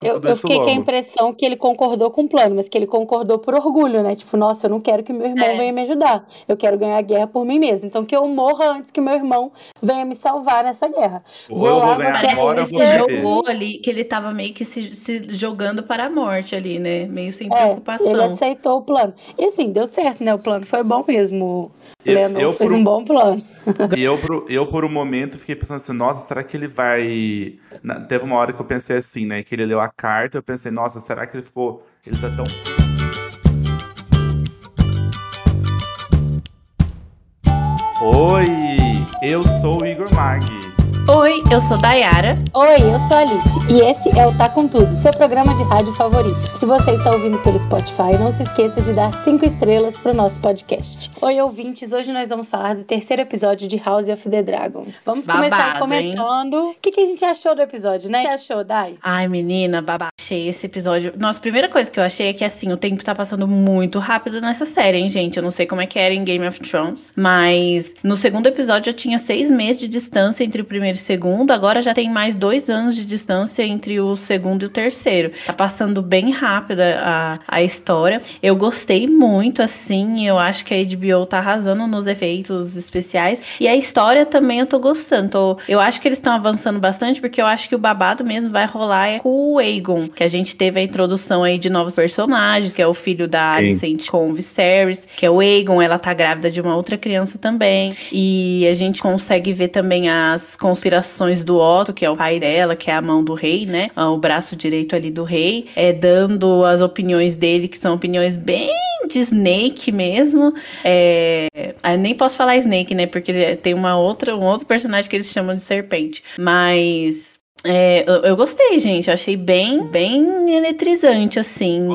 Eu, eu fiquei com a impressão que ele concordou com o plano, mas que ele concordou por orgulho, né? Tipo, nossa, eu não quero que meu irmão é. venha me ajudar. Eu quero ganhar a guerra por mim mesmo. Então que eu morra antes que meu irmão venha me salvar nessa guerra. Ou vou eu lá, vou ganhar agora, você jogou ali que ele tava meio que se, se, jogando para a morte ali, né? Meio sem é, preocupação. Ele aceitou o plano. E assim, deu certo, né? O plano foi bom mesmo. Eu, eu fez por, um bom plano. E eu, por, eu, por um momento, fiquei pensando assim, nossa, será que ele vai. Na, teve uma hora que eu pensei assim, né? Que ele leu a carta, eu pensei, nossa, será que ele ficou. Ele tá tão. Oi, eu sou o Igor Mag. Oi, eu sou Dayara. Oi, eu sou Alice. E esse é o Tá Com Tudo, seu programa de rádio favorito. Se você está ouvindo pelo Spotify, não se esqueça de dar cinco estrelas pro nosso podcast. Oi, ouvintes. Hoje nós vamos falar do terceiro episódio de House of the Dragons. Vamos babado, começar comentando. O que, que, a gente achou do episódio, né? O que você achou, Day? Ai, menina, babá. Achei esse episódio. Nossa, a primeira coisa que eu achei é que, assim, o tempo tá passando muito rápido nessa série, hein, gente? Eu não sei como é que era em Game of Thrones, mas no segundo episódio eu tinha seis meses de distância entre o primeiro segundo, agora já tem mais dois anos de distância entre o segundo e o terceiro. Tá passando bem rápido a, a história. Eu gostei muito, assim, eu acho que a HBO tá arrasando nos efeitos especiais. E a história também eu tô gostando. Tô, eu acho que eles estão avançando bastante, porque eu acho que o babado mesmo vai rolar é com o Aegon, que a gente teve a introdução aí de novos personagens, que é o filho da Alicent com o Viserys, que é o Aegon, ela tá grávida de uma outra criança também. E a gente consegue ver também as conspirações inspirações do Otto, que é o pai dela, que é a mão do rei, né? Ah, o braço direito ali do rei, é dando as opiniões dele, que são opiniões bem de Snake mesmo. É, ah, nem posso falar Snake, né? Porque tem uma outra, um outro personagem que eles chamam de serpente. Mas é, eu, eu, gostei, gente. Eu achei bem, bem eletrizante, assim.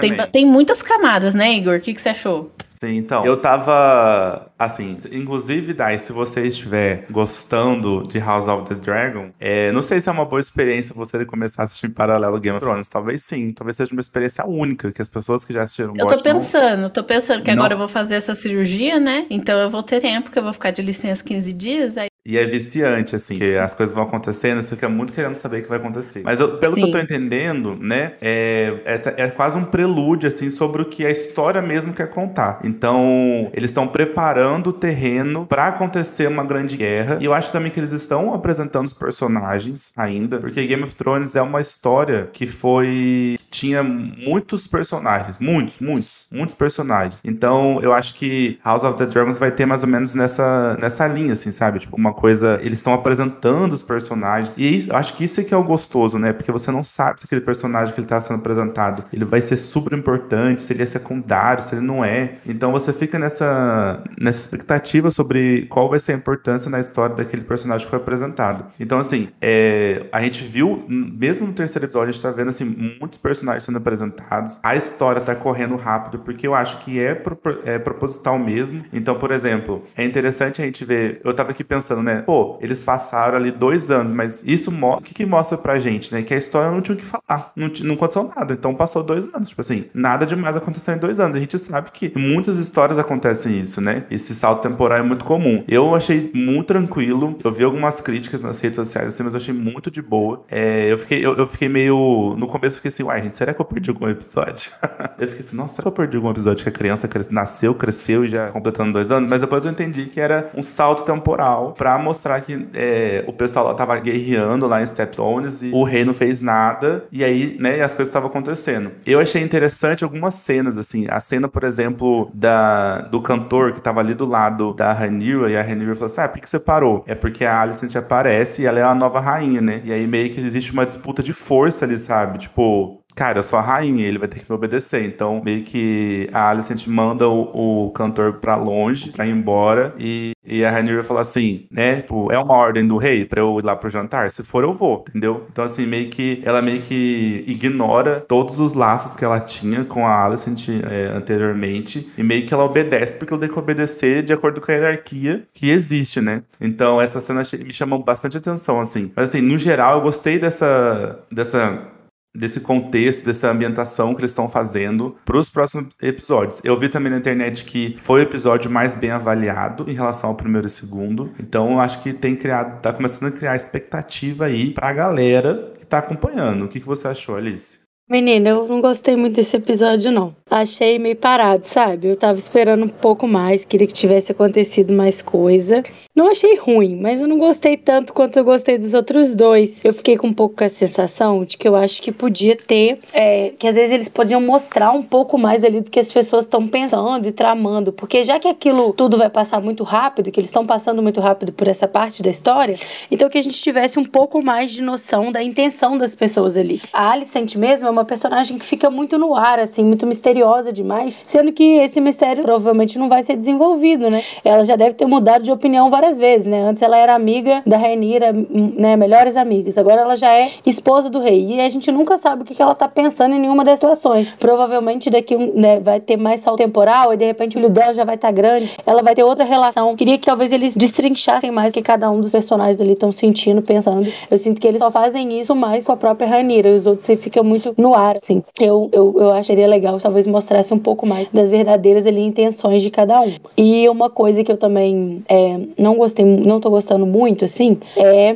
Tem, tem, muitas camadas, né, Igor? O que, que você achou? Sim, então. Eu tava. Assim, inclusive, Dai, se você estiver gostando de House of the Dragon, é, não sei se é uma boa experiência você começar a assistir em paralelo Game of Thrones. Talvez sim. Talvez seja uma experiência única, que as pessoas que já assistiram Eu tô pensando, tô pensando que não. agora eu vou fazer essa cirurgia, né? Então eu vou ter tempo, que eu vou ficar de licença 15 dias. Aí e é viciante, assim, que as coisas vão acontecendo, você fica muito querendo saber o que vai acontecer. Mas eu, pelo Sim. que eu tô entendendo, né, é, é, é, quase um prelúdio, assim, sobre o que a história mesmo quer contar. Então, eles estão preparando o terreno para acontecer uma grande guerra. E eu acho também que eles estão apresentando os personagens ainda, porque Game of Thrones é uma história que foi. Tinha muitos personagens, muitos, muitos, muitos personagens. Então, eu acho que House of the Dragons vai ter mais ou menos nessa, nessa linha, assim, sabe? Tipo, uma coisa. Eles estão apresentando os personagens. E isso, acho que isso é que é o gostoso, né? Porque você não sabe se aquele personagem que ele tá sendo apresentado ele vai ser super importante, se ele é secundário, se ele não é. Então você fica nessa, nessa expectativa sobre qual vai ser a importância na história daquele personagem que foi apresentado. Então, assim, é, a gente viu, mesmo no terceiro episódio, a gente tá vendo assim, muitos personagens sendo apresentados. A história tá correndo rápido, porque eu acho que é, pro, é proposital mesmo. Então, por exemplo, é interessante a gente ver. Eu tava aqui pensando né? Pô, eles passaram ali dois anos, mas isso o que, que mostra pra gente, né? Que a história não tinha o que falar. Não, não aconteceu nada. Então passou dois anos. Tipo assim, nada demais aconteceu em dois anos. A gente sabe que muitas histórias acontecem isso, né? Esse salto temporal é muito comum. Eu achei muito tranquilo. Eu vi algumas críticas nas redes sociais, assim, mas eu achei muito de boa. É, eu, fiquei, eu, eu, fiquei meio. No começo eu fiquei assim, uai, gente, será que eu perdi algum episódio? eu fiquei assim, nossa, será que eu perdi algum episódio que a criança nasceu, cresceu e já completando dois anos? Mas depois eu entendi que era um salto temporal pra mostrar que é, o pessoal lá tava guerreando lá em Stepstones e o rei não fez nada. E aí, né, as coisas estavam acontecendo. Eu achei interessante algumas cenas, assim. A cena, por exemplo, da, do cantor que tava ali do lado da Rhaenyra, e a Rhaenyra falou assim, ah, por que você parou? É porque a Alicent aparece e ela é a nova rainha, né? E aí meio que existe uma disputa de força ali, sabe? Tipo, cara, eu sou a rainha, ele vai ter que me obedecer. Então, meio que a Alicent manda o, o cantor pra longe, pra ir embora, e, e a Rhaenyra fala assim, né, tipo, é uma ordem do rei pra eu ir lá pro jantar? Se for, eu vou, entendeu? Então, assim, meio que, ela meio que ignora todos os laços que ela tinha com a Alicent é, anteriormente, e meio que ela obedece, porque ela tem que obedecer de acordo com a hierarquia que existe, né? Então, essa cena me chamou bastante atenção, assim. Mas, assim, no geral, eu gostei dessa, dessa desse contexto, dessa ambientação que eles estão fazendo para os próximos episódios. Eu vi também na internet que foi o episódio mais bem avaliado em relação ao primeiro e segundo. Então eu acho que tem criado, tá começando a criar expectativa aí para a galera que está acompanhando. O que, que você achou, Alice? Menina, eu não gostei muito desse episódio, não. Achei meio parado, sabe? Eu tava esperando um pouco mais, queria que tivesse acontecido mais coisa. Não achei ruim, mas eu não gostei tanto quanto eu gostei dos outros dois. Eu fiquei com um pouco com a sensação de que eu acho que podia ter. É, que às vezes eles podiam mostrar um pouco mais ali do que as pessoas estão pensando e tramando. Porque já que aquilo tudo vai passar muito rápido, que eles estão passando muito rápido por essa parte da história, então que a gente tivesse um pouco mais de noção da intenção das pessoas ali. A Alicent mesmo é uma personagem que fica muito no ar, assim, muito misteriosa demais, sendo que esse mistério provavelmente não vai ser desenvolvido, né? Ela já deve ter mudado de opinião várias vezes, né? Antes ela era amiga da Rainira, né? Melhores amigas. Agora ela já é esposa do rei. E a gente nunca sabe o que ela tá pensando em nenhuma das situações. Provavelmente daqui né, vai ter mais salto temporal e de repente o olho dela já vai estar tá grande. Ela vai ter outra relação. Queria que talvez eles destrinchassem mais o que cada um dos personagens ali estão sentindo, pensando. Eu sinto que eles só fazem isso mais com a própria Rainira. E os outros ficam muito no ar, assim. Eu, eu, eu seria legal talvez mostrasse um pouco mais das verdadeiras ali intenções de cada um. E uma coisa que eu também é, não gostei, não tô gostando muito, assim, é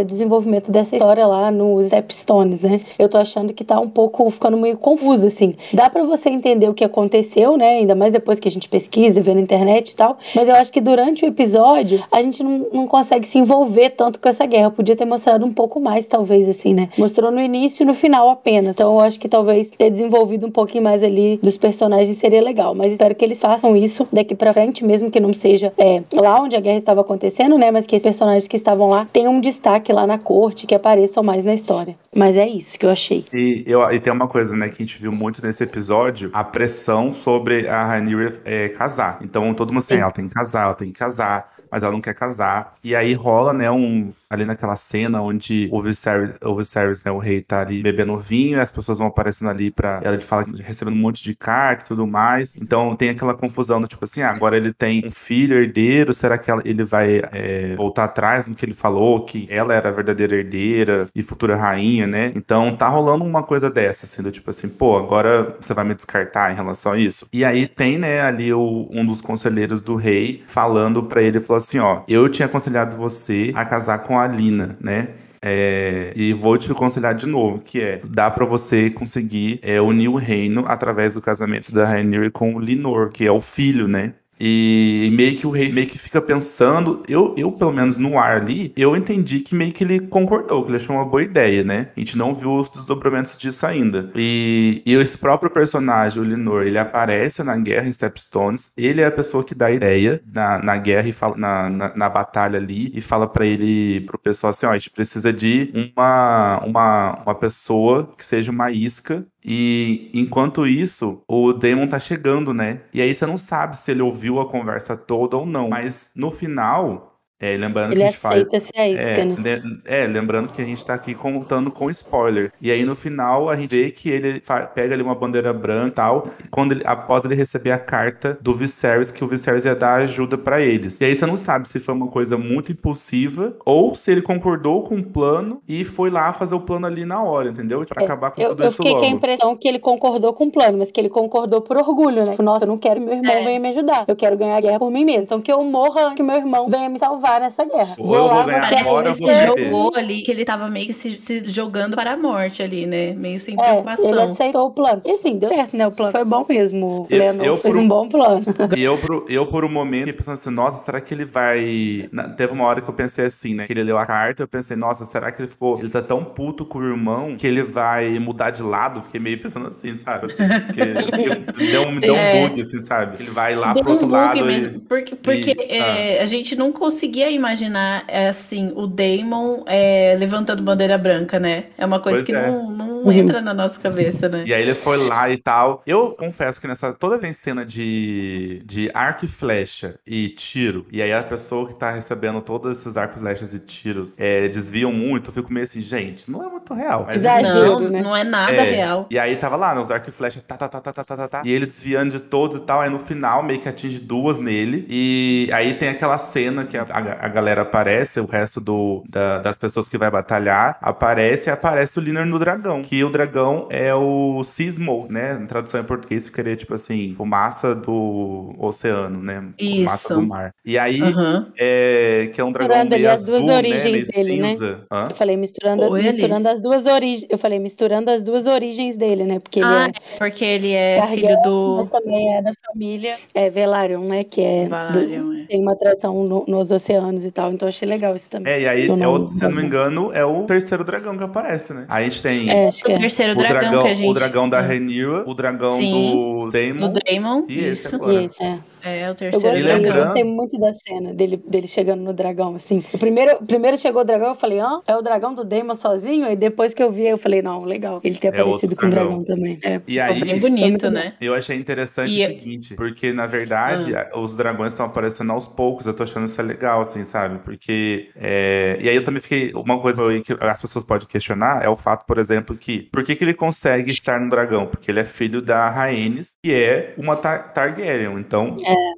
do desenvolvimento dessa história lá nos Stepstones, né? Eu tô achando que tá um pouco ficando meio confuso, assim. Dá para você entender o que aconteceu, né? Ainda mais depois que a gente pesquisa, vê na internet e tal. Mas eu acho que durante o episódio a gente não, não consegue se envolver tanto com essa guerra. Podia ter mostrado um pouco mais, talvez, assim, né? Mostrou no início e no final apenas. Então eu acho que talvez ter desenvolvido um pouquinho mais ali dos personagens seria legal. Mas espero que eles façam isso daqui para frente, mesmo que não seja é, lá onde a guerra estava acontecendo, né? Mas que os personagens que estavam lá tenham um destaque lá na corte, que apareçam mais na história. Mas é isso que eu achei. E, eu, e tem uma coisa, né, que a gente viu muito nesse episódio: a pressão sobre a Rhaenyra é, casar. Então todo mundo assim, ela tem que casar, ela tem que casar mas ela não quer casar. E aí rola, né, um ali naquela cena onde o Viserys, o Viserys, né, o rei tá ali bebendo vinho, e as pessoas vão aparecendo ali pra ela fala recebendo um monte de carta e tudo mais. Então tem aquela confusão tipo assim, ah, agora ele tem um filho herdeiro, será que ela, ele vai é, voltar atrás no que ele falou, que ela era a verdadeira herdeira e futura rainha, né? Então tá rolando uma coisa dessa, assim, do tipo assim, pô, agora você vai me descartar em relação a isso. E aí tem, né, ali o, um dos conselheiros do rei falando para ele, falou assim, ó, eu tinha aconselhado você a casar com a Lina, né? É, e vou te aconselhar de novo, que é, dá para você conseguir é, unir o reino através do casamento da Rhaenyra com o Linor, que é o filho, né? E meio que o rei meio que fica pensando, eu, eu pelo menos no ar ali, eu entendi que meio que ele concordou, que ele achou uma boa ideia, né? A gente não viu os desdobramentos disso ainda. E, e esse próprio personagem, o Linor, ele aparece na guerra em Stepstones, ele é a pessoa que dá ideia na, na guerra e fala, na, na, na batalha ali, e fala para ele, pro pessoal assim, ó, a gente precisa de uma, uma, uma pessoa que seja uma isca e enquanto isso, o Damon tá chegando, né? E aí você não sabe se ele ouviu a conversa toda ou não. Mas no final, é, lembrando ele que a gente aceita faz. ser a isca, é, né? é, lembrando que a gente tá aqui contando com spoiler. E aí no final a gente vê que ele pega ali uma bandeira branca e tal. Quando ele, após ele receber a carta do Viserys, que o Viserys ia dar ajuda para eles. E aí você não sabe se foi uma coisa muito impulsiva ou se ele concordou com o plano e foi lá fazer o plano ali na hora, entendeu? Pra é, acabar com eu, tudo eu isso fiquei logo. com a impressão que ele concordou com o plano, mas que ele concordou por orgulho, né? Nossa, eu não quero que meu irmão É. venha me ajudar. Eu quero ganhar a guerra por mim mesmo. Então que eu morra, que meu irmão venha me salvar nessa guerra. Ou eu vou ganhar Parece agora, que ele vou se jogou ali, que ele tava meio que se, se jogando para a morte ali, né? Meio sem É, ele preocupação. aceitou o plano. E assim, deu certo, né? O plano foi bom mesmo. O Eu- Leonor eu fez por um um- bom plano. E eu, por, eu, por um momento, fiquei pensando assim, nossa, será que ele vai. Na- teve uma hora que eu pensei assim, né? Que ele leu a carta, eu pensei, nossa, será que ele ficou. Ele tá tão puto com o irmão que ele vai mudar de lado? Fiquei meio pensando assim, sabe? Assim, porque deu, um- deu um É. bug, assim, sabe? Ele vai lá Deu pro outro um bug lado. mesmo, E... porque, porque e- é, a gente não conseguia imaginar é, assim o Damon é, levantando bandeira branca, né? É uma coisa Pois que é. não, não não uhum. entra na nossa cabeça, né? E aí ele foi lá e tal. Eu confesso que nessa toda vez cena de, de arco e flecha e tiro, e aí a pessoa que tá recebendo todos esses arcos, flechas e tiros é, desviam muito, eu fico meio assim, gente, isso não é muito real. Mas, Exagero, não, né? não é nada é, real. E aí tava lá, né, nos arco e flecha, tá, tá, tá, tá, tá, tá, tá, tá, e ele desviando de todos e tal, aí no final meio que atinge duas nele, e aí tem aquela cena que a, a, a galera aparece, o resto do, da, das pessoas que vai batalhar aparece, e aparece o Liner no dragão que o dragão é o Sismo, né? Na tradução em português ficaria tipo assim, fumaça do oceano, né? Isso. Fumaça do mar. E aí, Aham. é, que é um dragão Misturando ali meio as duas azul, né? origens Meio dele, né? Hã? Eu falei misturando, misturando as duas origens. Eu falei misturando as duas origens dele, né? Porque ele Ah, é é porque ele é filho do mas também é da família é, Velaryon, né? Que é do- é. tem uma tradição no- nos oceanos e tal. Então achei legal isso também. É, e aí, é outro, se eu não me engano, é o terceiro dragão que aparece, né? Aí a gente tem É, acho que O é. terceiro o dragão, dragão, que a gente... o dragão da Rhaenyra, o dragão Sim. do Daemon. Do Daemon, E esse isso. agora. Isso, é. É, o Eu terceiro gostei, eu dragão. lembrando- gostei muito da cena dele, dele chegando no dragão, assim. O primeiro, primeiro chegou o dragão, eu falei, ó, é o dragão do Daemon sozinho? E depois que eu vi, eu falei, não, legal. Ele ter É aparecido com o dragão. dragão também. É. E aí, bem bonito, né? Eu achei interessante E- o seguinte, porque na verdade Ah. os dragões estão aparecendo aos poucos, eu tô achando isso legal, assim, sabe? Porque. é, E aí eu também fiquei. Uma coisa aí que as pessoas podem questionar é o fato, por exemplo, que. Por que, que ele consegue estar no dragão? Porque ele é filho da Rhaenys, que é uma Tar- Targaryen. Então,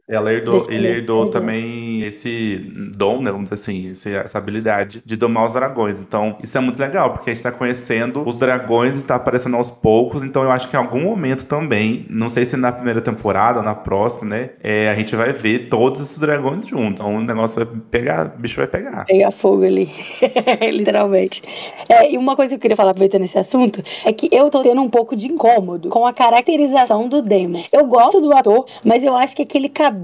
ela herdou, ele herdou Targaryen. também esse dom, né? Vamos dizer assim, esse- essa habilidade de domar os dragões. Então, isso é muito legal, porque a gente tá conhecendo os dragões e tá aparecendo aos poucos. Então, eu acho que em algum momento também, não sei se na primeira temporada ou na próxima, né? é, a gente vai ver todos esses dragões juntos. Então, o negócio vai pegar, o bicho vai pegar. Pegar fogo ali, literalmente. É, e uma coisa que eu queria falar, aproveitando esse assunto, é que eu tô tendo um pouco de incômodo com a caracterização do Damon. Eu gosto do ator, mas eu acho que aquele cabelo,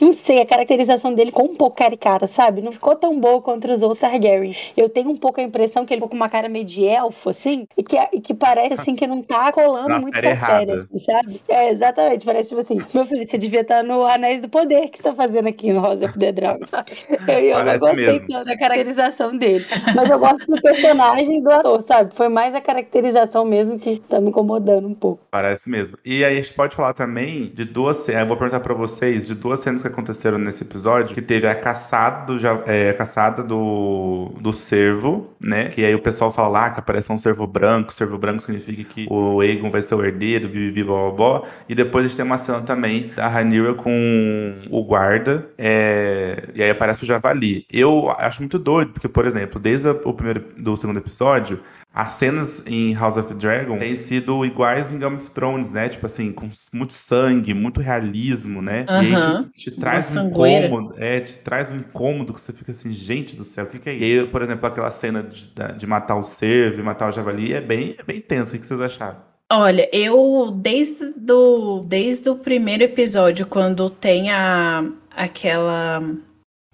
não sei, a caracterização dele ficou um pouco caricata, sabe? Não ficou tão boa contra os outros Targaryen. Eu tenho um pouco a impressão que ele ficou com uma cara meio de elfo, assim, e que, e que parece, assim, que não tá colando muito com a série, assim, sabe? É, exatamente. Parece, tipo assim, meu filho, você devia estar no Anéis do Poder que você tá fazendo aqui no House of the Dragon, sabe? Eu, eu não gostei tanto da caracterização dele. Mas eu gosto do personagem do ator, sabe? Foi mais a caracterização mesmo que tá me incomodando um pouco. Parece mesmo. E aí a gente pode falar também de duas. Eu vou perguntar pra vocês de duas cenas que aconteceram nesse episódio, que teve a caçada do é, a caçada do, do cervo, né? Que aí o pessoal fala lá que aparece um cervo branco. Cervo branco significa que o Aegon vai ser o herdeiro, bibibi, bobó. E depois a gente tem uma cena também da Rhaenyra com o guarda. é, E aí aparece o javali. Eu acho muito doido, porque, por exemplo, desde o primeiro do segundo episódio, as cenas em House of Dragon têm sido iguais em Game of Thrones, né? Tipo assim, com muito sangue, muito realismo, né? E aí te, te traz Uma um sangueira. incômodo, é, te traz um incômodo que você fica assim, gente do céu, o que, que é isso? E aí, por exemplo, aquela cena de, de matar o cervo e matar o javali é bem, é bem tensa. O que vocês acharam? Olha, eu desde do, desde o primeiro episódio, quando tem a, aquela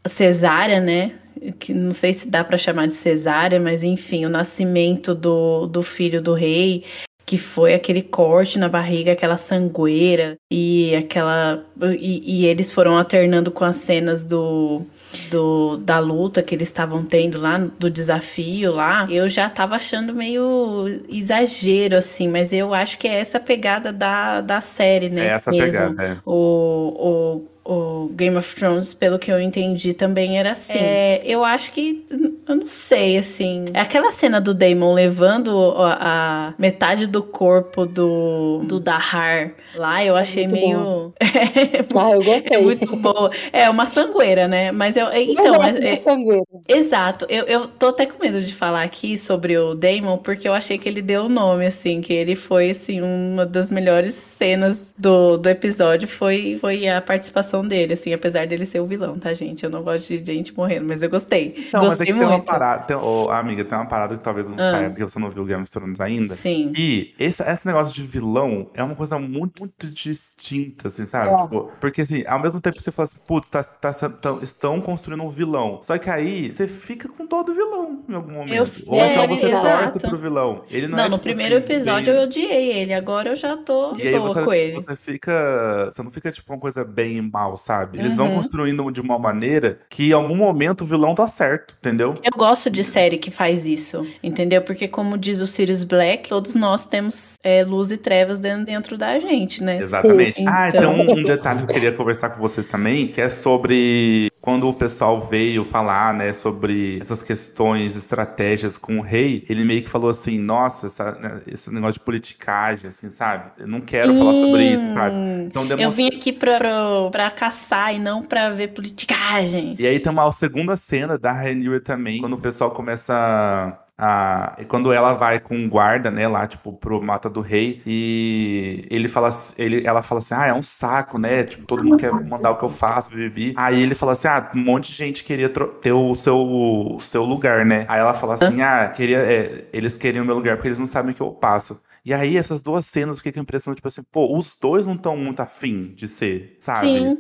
cesárea, né? Que não sei se dá pra chamar de cesárea, mas enfim, o nascimento do, do filho do rei, que foi aquele corte na barriga, aquela sangueira e aquela e, e eles foram alternando com as cenas do, do da luta que eles estavam tendo lá do desafio lá. Eu já tava achando meio exagero assim, mas eu acho que é essa pegada da, da série, né? É essa mesmo. pegada, é. O, o, o Game of Thrones, pelo que eu entendi, também era assim. É, eu acho que. Eu não sei, assim. É aquela cena do Daemon levando a, a metade do corpo do, do Dahar lá, eu achei muito meio. Ah, eu gostei. é muito boa. É uma sangueira, né? Mas eu. eu Então, mas, é- sangueira. Exato, eu, eu tô até com medo de falar aqui sobre o Damon, porque eu achei que ele deu o nome, assim, que ele foi, assim, uma das melhores cenas do, do episódio, foi, foi a participação dele, assim, apesar dele ser o vilão, tá, gente? Eu não gosto de gente morrendo, mas eu gostei. Não, mas é gostei que tem uma muito. parada. tem- ô, amiga, tem uma parada que talvez você Ah. saiba, porque você não viu Game of Thrones ainda. Sim. E esse, esse negócio de vilão é uma coisa muito, muito distinta, assim, sabe? É. Tipo, porque assim, ao mesmo tempo que você fala assim, putz, tá, tá, tão- estão construindo um vilão. Só que aí você fica com todo o vilão em algum momento. Ou é, então você exato. torce pro vilão. Ele não, Não, é, no tipo, primeiro assim, episódio bem- eu odiei ele, agora eu já tô de aí boa você, com ele. você fica. Você não fica tipo uma coisa bem mal, sabe? Eles vão Uhum. construindo de uma maneira que em algum momento o vilão tá certo, entendeu? Eu gosto de série que faz isso, entendeu? Porque, como diz o Sirius Black, todos nós temos é, luz e trevas dentro, dentro da gente, né? Exatamente. Então- Ah, então um, detalhe que eu queria conversar com vocês também, que é sobre quando o pessoal veio falar, né, sobre essas questões, estratégias com o rei, ele meio que falou assim, nossa, essa- né, esse negócio de politicagem, assim, sabe? Eu não quero falar sobre isso, sabe? Hum, Então Eu demonstra... vim aqui pra, pra, pra caçar e não pra ver politicagem. E aí tem uma segunda cena da Rhaenyra também, quando o pessoal começa a, quando ela vai com um guarda, né, lá, tipo, pro Mata do Rei, e ele fala, ele, ela fala assim, ah, é um saco, né, tipo, todo mundo quer mandar o que eu faço, bibi. Aí ele fala assim, ah, um monte de gente queria ter o seu, o seu lugar, né. Aí ela fala assim, ah, queria, é, eles queriam o meu lugar porque eles não sabem o que eu passo. E aí, essas duas cenas, eu fiquei com a impressão, tipo assim, pô, os dois não estão muito afim de ser, sabe? Sim.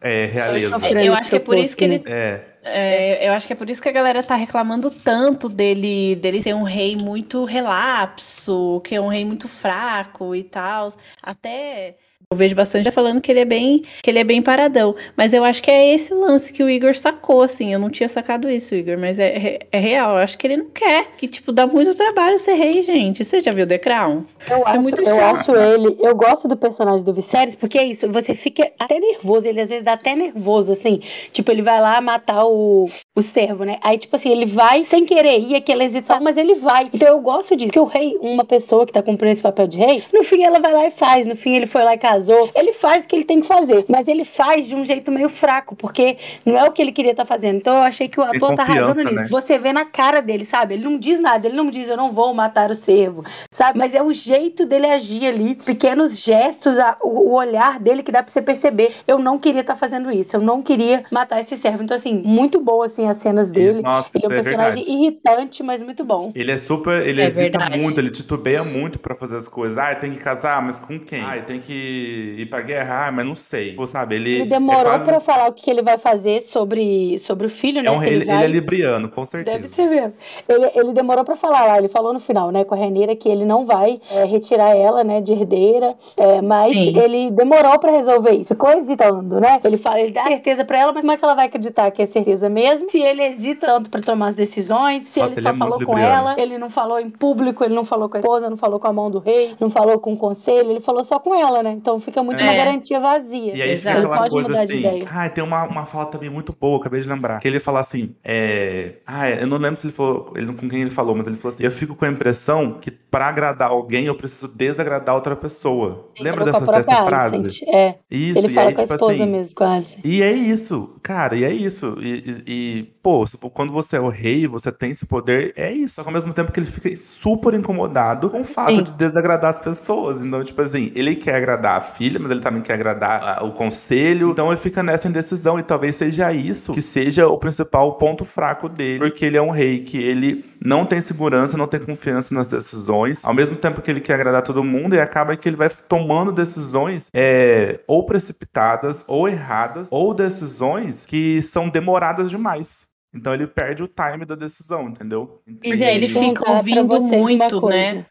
É, realeza. Eu acho que é por isso que ele. É. É, eu acho que é por isso que a galera tá reclamando tanto dele, dele ser um rei muito relapso, que é um rei muito fraco e tal. Até eu vejo bastante já falando que ele é bem, que ele é bem paradão, mas eu acho que é esse lance que o Igor sacou, assim. Eu não tinha sacado isso, Igor, mas é, é, é real. Eu acho que ele não quer, que tipo dá muito trabalho ser rei, gente. Você já viu The Crown? Eu é acho, muito eu acho ele, eu gosto do personagem do Viserys porque é isso. Você fica até nervoso, ele às vezes dá até nervoso, assim. Tipo ele vai lá matar o, o servo, né? Aí tipo assim ele vai sem querer ir aquela hesitação, mas ele vai. Então eu gosto disso. Que o rei, uma pessoa que tá cumprindo esse papel de rei, no fim ela vai lá e faz. No fim ele foi lá e casou ele faz o que ele tem que fazer, mas ele faz de um jeito meio fraco, porque não é o que ele queria estar tá fazendo. Então eu achei que o ator tá arrasando nisso. Né? Você vê na cara dele, sabe? Ele não diz nada, ele não diz eu não vou matar o servo, sabe? Mas é o jeito dele agir ali, pequenos gestos, a, o, o, olhar dele que dá pra você perceber. Eu não queria estar tá fazendo isso, eu não queria matar esse servo. Então, assim, muito boa assim as cenas dele. Nossa, ele é um é personagem é irritante, mas muito bom. Ele é super, ele é hesita verdade. muito, ele titubeia muito para fazer as coisas. Ah, tem que casar, mas com quem? Ah, tem que ir pra guerra, ah, mas não sei. Pô, sabe, ele. Ele é demorou é quase... pra falar o que ele vai fazer sobre, sobre o filho, né? É um, ele, ele, vai... ele, é libriano, com certeza. Deve ser mesmo. Ele, ele demorou pra falar lá, ele falou no final, né, com a Reneira, que ele não vai é, retirar ela, né, de herdeira, é, mas Sim. ele demorou pra resolver isso. Ficou hesitando, né? Ele fala, ele dá certeza pra ela, mas como é que ela vai acreditar que é certeza mesmo? Se ele hesita tanto pra tomar as decisões, se Nossa, ele só é falou com ela, ele não falou em público, ele não falou com a esposa, não falou com a mão do rei, não falou com o conselho, ele falou só com ela, né? Então fica muito uma garantia vazia. E aí Exato. fica aquela coisa assim. Ah, tem uma, uma fala também muito boa, acabei de lembrar. Que ele fala assim: é. Ah, eu não lembro se ele falou. Ele, com quem ele falou, mas ele falou assim: eu fico com a impressão que pra agradar alguém eu preciso desagradar outra pessoa. Ele Lembra dessa, dessa frase? É. Isso, ele fala aí, com a tipo esposa assim, mesmo, com a Alice. E é isso, cara, e é isso. E, e, e, pô, quando você é o rei, você tem esse poder, é isso. Só que ao mesmo tempo que ele fica super incomodado com o fato Sim. de desagradar as pessoas. Então, tipo assim, ele quer agradar a filha, mas ele também quer agradar o conselho. Então ele fica nessa indecisão e talvez seja isso que seja o principal ponto fraco dele, porque ele é um rei que ele não tem segurança, não tem confiança nas decisões, ao mesmo tempo que ele quer agradar todo mundo e acaba que ele vai tomando decisões é, ou precipitadas ou erradas ou decisões que são demoradas demais. Então ele perde o time da decisão, entendeu? E ele fica ouvindo muito, né?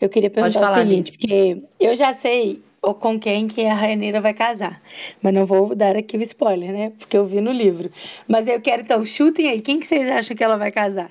Eu queria perguntar o seguinte, porque eu já sei ou com quem que a Rainha vai casar. Mas não vou dar aqui o spoiler, né? Porque eu vi no livro. Mas eu quero, então, chutem aí. Quem que vocês acham que ela vai casar?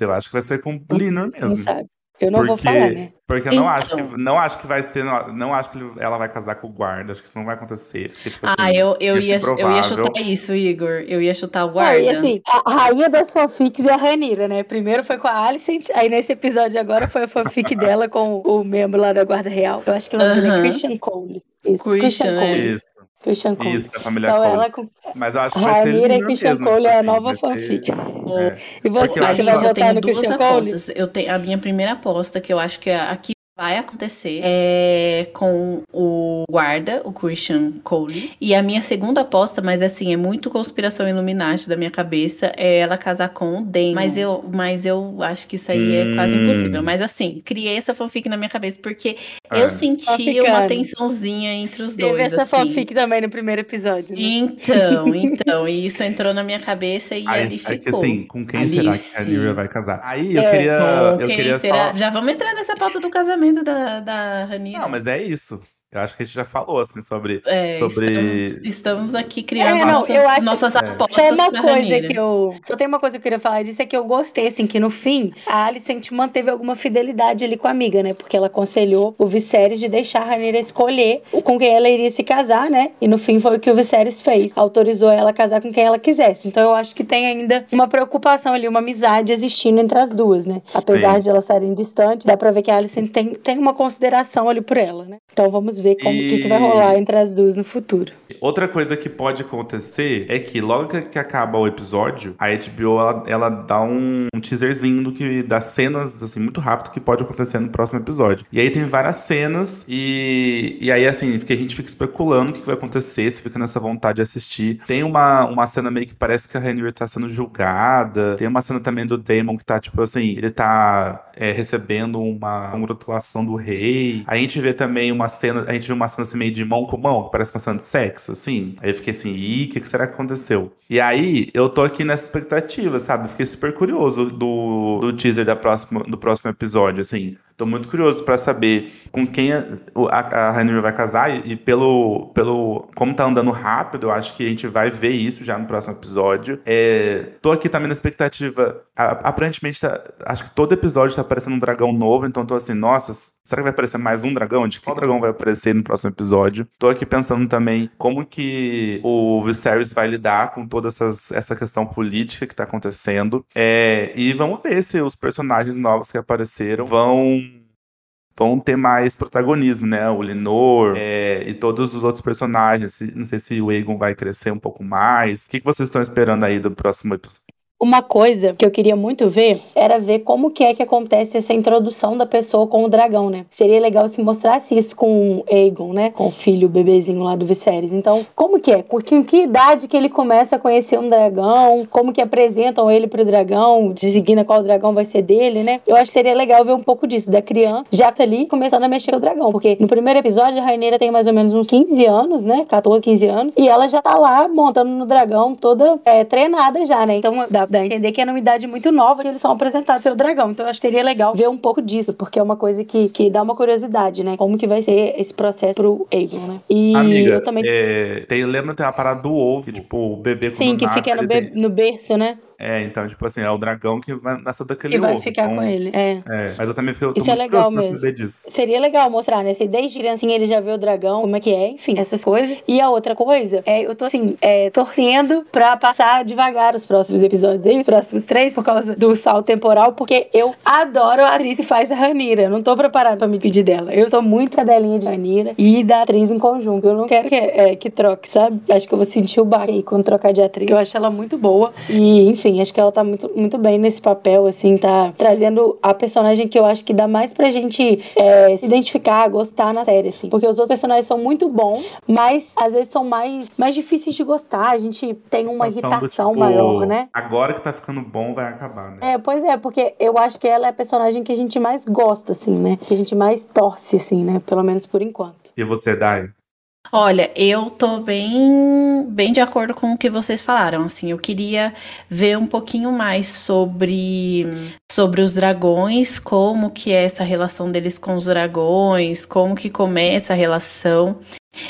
Eu acho que vai ser com o Linor mesmo. Não sabe. Eu não porque, vou falar, né? Porque eu não, então... acho que, não acho que vai ter. Não, acho que ela vai casar com o guarda. Acho que isso não vai acontecer. Porque, tipo, ah, assim, eu, eu, ia, eu ia chutar isso, Igor. Eu ia chutar o guarda. e assim, a rainha das fanfics é a Ranira, né? Primeiro foi com a Alicent, aí nesse episódio agora foi a fanfic dela com o membro lá da Guarda Real. Eu acho que o nome uh -huh. dele é Christian Cole. Isso, Christian, Christian Cole. Isso. Christian Cole. Isso, da família então, Cole. Ela com... Mas eu acho que vai ser Rainha e Christian mesmo, Cole é a assim, nova fanfic. É. E você, você vai votar no Christian Cole? Eu tenho a minha primeira aposta, que eu acho que é aqui vai acontecer é com o guarda, o Christian Cole. E a minha segunda aposta, mas assim, é muito conspiração Illuminati da minha cabeça, é ela casar com o Damon. Mas eu, mas eu acho que isso aí é quase hum. impossível. Mas assim, criei essa fanfic na minha cabeça porque ah. eu senti uma tensãozinha entre os Teve dois. Teve essa assim. fanfic também no primeiro episódio. Né? Então, então. e isso entrou na minha cabeça e aí ficou. É que, assim, com quem Alice. será que a Lyra vai casar? Aí eu é, queria. eu queria será? Só... Já vamos entrar nessa pauta do casamento da, da Ranira. Não, mas é isso. Eu acho que a gente já falou, assim, sobre. É, sobre... Estamos, estamos aqui criando é, não, nossas, eu acho, nossas é. apostas. Só uma coisa que eu. Só tem uma coisa que eu queria falar disso, é que eu gostei, assim, que no fim, a Alicent manteve alguma fidelidade ali com a amiga, né? Porque ela aconselhou o Viserys de deixar a Ranira escolher com quem ela iria se casar, né? E no fim foi o que o Viserys fez. Autorizou ela a casar com quem ela quisesse. Então eu acho que tem ainda uma preocupação ali, uma amizade existindo entre as duas, né? Apesar Sim. de elas estarem distantes, dá pra ver que a Alicent tem, tem uma consideração ali por ela, né? Então vamos ver como e... que, que vai rolar entre as duas no futuro. Outra coisa que pode acontecer é que logo que, acaba o episódio, a HBO ela, ela dá um, teaserzinho do que das cenas assim muito rápido que pode acontecer no próximo episódio. E aí tem várias cenas e, e aí assim, a gente fica especulando o que vai acontecer, se fica nessa vontade de assistir. Tem uma, uma cena meio que parece que a Henry tá sendo julgada. Tem uma cena também do Damon que tá tipo assim, ele tá é, recebendo uma congratulação do rei. A gente vê também uma cena, a gente vê uma cena assim meio de mão com mão, que parece uma cena de sexo, assim. Aí eu fiquei assim, ih, o que, que, será que aconteceu? E aí, eu tô aqui nessa expectativa, sabe? fiquei super curioso do, do teaser da próxima, do próximo episódio, assim. Tô muito curioso para saber com quem a, a, vai casar e, e, pelo, pelo como tá andando rápido, eu acho que a gente vai ver isso já no próximo episódio. É, tô aqui também na expectativa. A, aparentemente, tá, acho que todo episódio tá aparecendo um dragão novo, então tô assim, nossa, será que vai aparecer mais um dragão? De qual dragão vai aparecer no próximo episódio? Tô aqui pensando também como que o Viserys vai lidar com toda essas, essa questão política que tá acontecendo. É, e vamos ver se os personagens novos que apareceram vão vão ter mais protagonismo, né? O Lenor é, e todos os outros personagens. Não sei se o Egon vai crescer um pouco mais. O que, que vocês estão esperando aí do próximo episódio? Uma coisa que eu queria muito ver era ver como que é que acontece essa introdução da pessoa com o dragão, né? Seria legal se mostrasse isso com o Aegon, né? Com o filho, o bebezinho lá do Viserys. Então, como que é? Com que idade que ele começa a conhecer um dragão? Como que apresentam ele pro dragão? Designa qual dragão vai ser dele, né? Eu acho que seria legal ver um pouco disso, da criança já tá ali começando a mexer com o dragão. Porque no primeiro episódio, a Raineira tem mais ou menos uns 15 anos, né? 14, 15 anos. E ela já tá lá montando no dragão, toda é, treinada já, né? Então, dá dá a entender que é uma idade muito nova que eles são apresentados seu dragão. Então eu acho que seria legal ver um pouco disso, porque é uma coisa que, que dá uma curiosidade, né? Como que vai ser esse processo pro Aegon, né? E Amiga, eu também. É, tem, lembra tem a parada do ovo, que, tipo, o bebê Sim, que nasce, fica no, be tem... no berço, né? É, então, tipo assim, é o dragão que vai nascer daquele que ovo. vai ficar então, com ele, é. é. Mas eu também fico Isso é legal mesmo. Seria legal mostrar, né? Se desde criancinha ele já vê o dragão, como é que é, enfim, essas coisas. E a outra coisa, é, eu tô assim, é, torcendo pra passar devagar os próximos episódios aí, os próximos três, por causa do salto temporal, porque eu adoro a atriz que faz a Ranira. Eu não tô preparada pra me pedir dela. Eu sou muito cadelinha de Ranira e da atriz em conjunto. Eu não quero que, é, que troque, sabe? Acho que eu vou sentir o baque aí quando trocar de atriz. Eu acho ela muito boa. E, enfim, acho que ela tá muito muito, muito bem nesse papel, assim, tá trazendo a personagem que eu acho que dá mais pra gente é, se identificar, gostar na série, assim. Porque os outros personagens são muito bons, mas às vezes são mais, mais difíceis de gostar. A gente tem uma irritação tipo, maior, né? Agora que tá ficando bom, vai acabar, né? É, pois é, porque eu acho que ela é a personagem que a gente mais gosta, assim, né? Que a gente mais torce, assim, né? Pelo menos por enquanto. E você, Dai? Olha, eu tô bem, bem de acordo com o que vocês falaram. Assim, eu queria ver um pouquinho mais sobre, sobre os dragões, como que é essa relação deles com os dragões, como que começa a relação.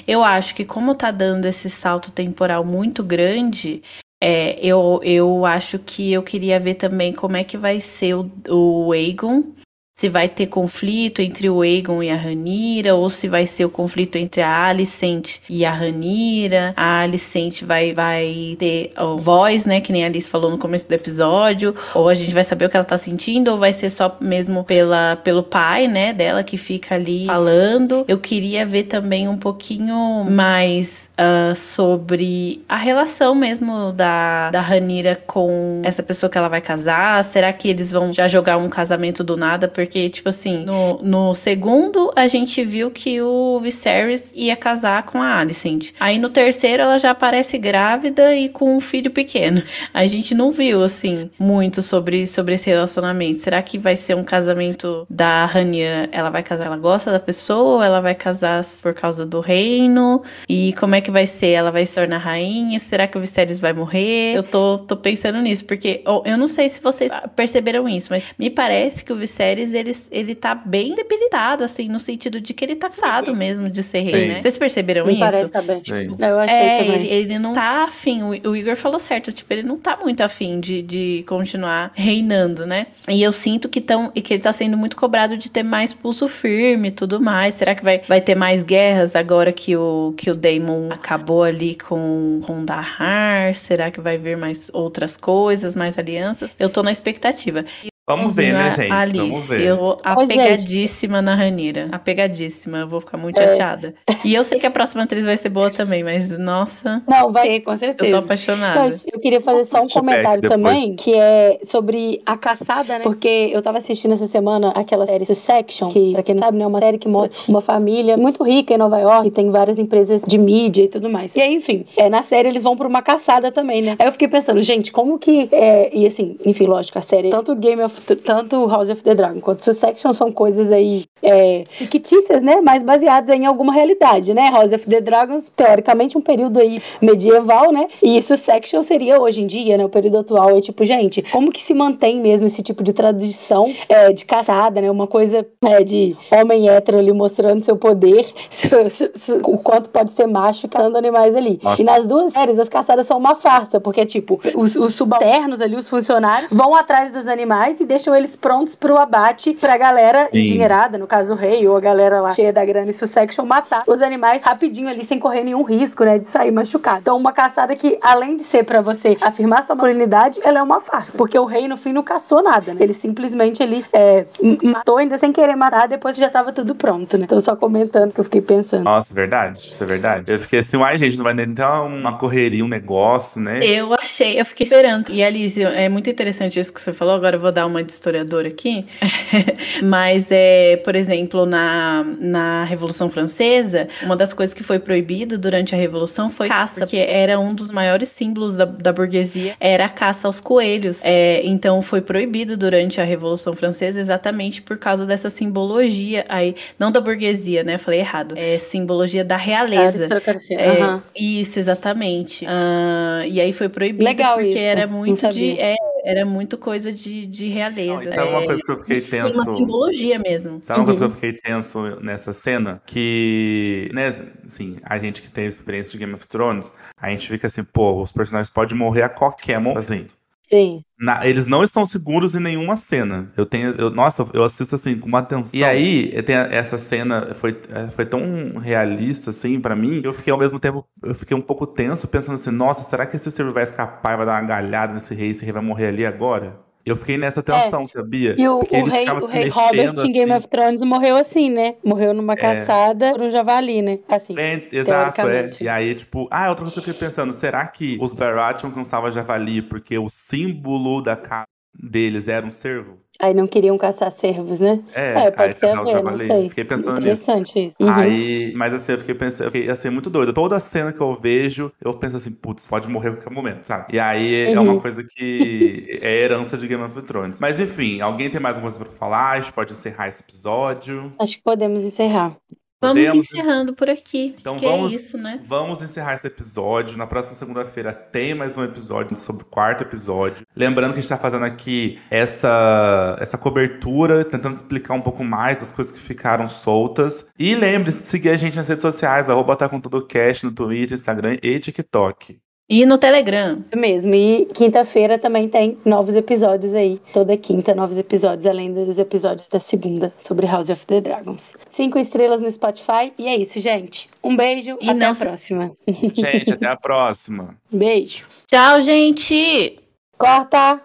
Eu acho que como tá dando esse salto temporal muito grande, é, eu, eu acho que eu queria ver também como é que vai ser o, o Aegon se vai ter conflito entre o Aegon e a Ranira, ou se vai ser o conflito entre a Alicent e a Ranira. A Alicent vai, vai ter a voz, né, que nem a Alice falou no começo do episódio, ou a gente vai saber o que ela tá sentindo, ou vai ser só mesmo pela, pelo pai, né, dela que fica ali falando. Eu queria ver também um pouquinho mais uh, sobre a relação mesmo da, da Ranira com essa pessoa que ela vai casar. Será que eles vão já jogar um casamento do nada? Tipo assim, no, no segundo a gente viu que o Viserys ia casar com a Alicent. Aí no terceiro ela já aparece grávida e com um filho pequeno. A gente não viu, assim, muito sobre, sobre esse relacionamento. Será que vai ser um casamento da Rania? Ela vai casar, ela gosta da pessoa? Ela vai casar por causa do reino? E como é que vai ser? Ela vai se tornar rainha? Será que o Viserys vai morrer? Eu tô, tô pensando nisso, porque eu não sei se vocês perceberam isso, mas me parece que o Viserys ele, ele tá bem debilitado, assim, no sentido de que ele tá cansado mesmo de ser rei, né? Vocês perceberam Me isso? Parece saber. Tipo, eu achei é, também. Ele, ele, não tá afim, o, o, Igor falou certo, tipo, ele não tá muito afim de, de continuar reinando, né? E eu sinto que, tão, e que ele tá sendo muito cobrado de ter mais pulso firme e tudo mais. Será que vai, vai ter mais guerras agora que o, que o Daemon acabou ali com, com Dahar? Será que vai vir mais outras coisas, mais alianças? Eu tô na expectativa. Vamos ver, né, gente? Alice, Vamos ver. eu apegadíssima na Ranira. Apegadíssima. Eu vou ficar muito é. chateada. E eu sei que a próxima atriz vai ser boa também, mas nossa. Não, vai ter, com certeza. Eu tô apaixonada. Não, eu queria fazer só um comentário também, que é sobre a caçada, né? Porque eu tava assistindo essa semana aquela série Section, que, pra quem não sabe, né, é uma série que mostra uma família muito rica em Nova York, tem várias empresas de mídia e tudo mais. E aí, enfim, é, na série eles vão pra uma caçada também, né? Aí eu fiquei pensando, gente, como que. É, e assim, enfim, lógico, a série, tanto Game of tanto House of the Dragon quanto Succession são coisas aí é, fictícias, né? Mas baseadas em alguma realidade, né? House of the Dragons, teoricamente, um período aí medieval, né? E Succession seria hoje em dia, né? O período atual. É tipo, gente, como que se mantém mesmo esse tipo de tradição é, de caçada, né? Uma coisa é, de homem hétero ali mostrando seu poder, seu, seu, seu, o quanto pode ser macho caçando animais ali. Nossa. E nas duas séries, as caçadas são uma farsa, porque, tipo, os, os subalternos ali, os funcionários, vão atrás dos animais e deixam eles prontos pro abate pra galera Sim. endinheirada, no caso o rei ou a galera lá cheia da grana e Sussection, matar os animais rapidinho ali, sem correr nenhum risco, né, de sair machucado. Então, uma caçada que, além de ser para você afirmar sua masculinidade, ela é uma farsa, porque o rei, no fim, não caçou nada, né? Ele simplesmente ele é, matou ainda sem querer matar, depois já tava tudo pronto, né? Então, só comentando que eu fiquei pensando. Nossa, verdade, isso é verdade. Eu fiquei assim, uai, gente, não vai nem ter uma correria, um negócio, né? Eu achei, eu fiquei esperando. E, Alice, é muito interessante isso que você falou, agora eu vou dar uma de historiador aqui. Mas, é, por exemplo, na, na Revolução Francesa, uma das coisas que foi proibido durante a Revolução foi caça, porque era um dos maiores símbolos da, da burguesia, era a caça aos coelhos. É, então, foi proibido durante a Revolução Francesa exatamente por causa dessa simbologia aí, não da burguesia, né? Falei errado. É simbologia da realeza. É, uhum. Isso, exatamente. Uh, e aí foi proibido Legal porque isso. era muito de. É, era muito coisa de, de realeza. Não, isso é uma coisa que eu fiquei tenso. Uma simbologia mesmo. Sabe uma uhum. coisa que eu fiquei tenso nessa cena? Que, né, assim, a gente que tem experiência de Game of Thrones, a gente fica assim, pô, os personagens podem morrer a qualquer momento, assim. Sim. Na, eles não estão seguros em nenhuma cena. Eu tenho. Eu, nossa, eu assisto assim com uma atenção. E aí, tem essa cena foi, é, foi tão realista, assim, para mim. Eu fiquei ao mesmo tempo. Eu fiquei um pouco tenso, pensando assim, nossa, será que esse servo vai escapar e vai dar uma galhada nesse rei? Esse rei vai morrer ali agora? Eu fiquei nessa tensão, é. sabia? E o, o rei, o rei Robert assim. em Game of Thrones morreu assim, né? Morreu numa é. caçada por um javali, né? Assim. É, exato, é. E aí, tipo, ah, outra coisa que eu fiquei pensando, será que os Baratheon caçavam javali porque o símbolo da casa deles era um cervo? Aí não queriam caçar cervos, né? É, é pode ser a ver, não sei. Fiquei pensando Interessante nisso. isso. Uhum. Aí, mas assim, eu fiquei pensando, eu fiquei assim, muito doido. Toda cena que eu vejo, eu penso assim, putz, pode morrer a qualquer momento, sabe? E aí uhum. é uma coisa que é herança de Game of Thrones. Mas enfim, alguém tem mais alguma coisa pra falar? A gente pode encerrar esse episódio. Acho que podemos encerrar. Vamos Podemos... encerrando por aqui. Então é vamos, é isso, né? vamos encerrar esse episódio. Na próxima segunda-feira tem mais um episódio sobre o quarto episódio. Lembrando que a gente está fazendo aqui essa, essa cobertura, tentando explicar um pouco mais das coisas que ficaram soltas. E lembre-se de seguir a gente nas redes sociais, arroba tá com tudo cast no Twitter, Instagram e TikTok. E no Telegram. Isso mesmo. E quinta-feira também tem novos episódios aí. Toda quinta, novos episódios, além dos episódios da segunda sobre House of the Dragons. Cinco estrelas no Spotify. E é isso, gente. Um beijo. E até a próxima. Gente, até a próxima. Beijo. Tchau, gente. Corta.